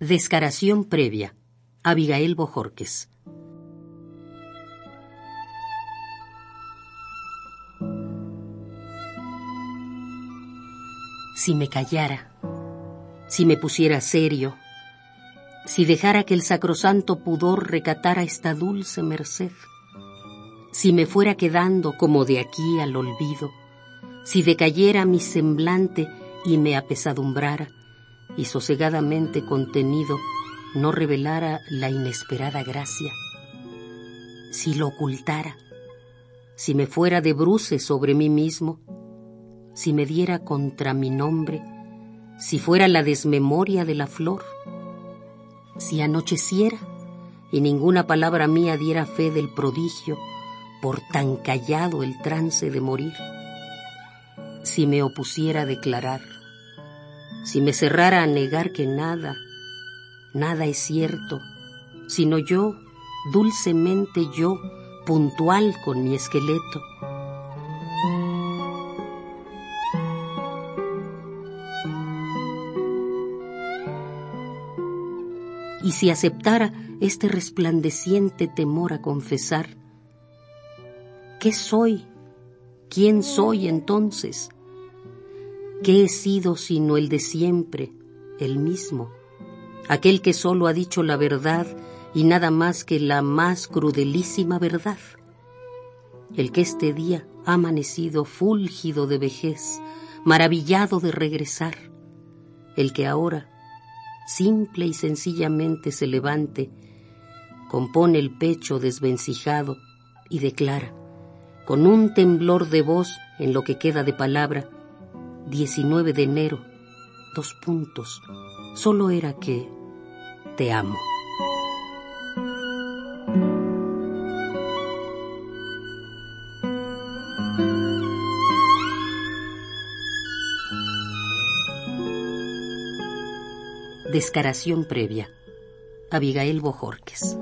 Descaración previa. Abigail Bojorques. Si me callara, si me pusiera serio, si dejara que el sacrosanto pudor recatara esta dulce merced, si me fuera quedando como de aquí al olvido, si decayera mi semblante y me apesadumbrara, y sosegadamente contenido no revelara la inesperada gracia, si lo ocultara, si me fuera de bruces sobre mí mismo, si me diera contra mi nombre, si fuera la desmemoria de la flor, si anocheciera y ninguna palabra mía diera fe del prodigio por tan callado el trance de morir, si me opusiera a declarar, si me cerrara a negar que nada, nada es cierto, sino yo, dulcemente yo, puntual con mi esqueleto. Y si aceptara este resplandeciente temor a confesar, ¿qué soy? ¿Quién soy entonces? ¿Qué he sido sino el de siempre, el mismo? Aquel que solo ha dicho la verdad y nada más que la más crudelísima verdad. El que este día ha amanecido fúlgido de vejez, maravillado de regresar. El que ahora, simple y sencillamente se levante, compone el pecho desvencijado y declara, con un temblor de voz en lo que queda de palabra, 19 de enero, dos puntos, solo era que te amo. Descaración previa. Abigail Bojorques.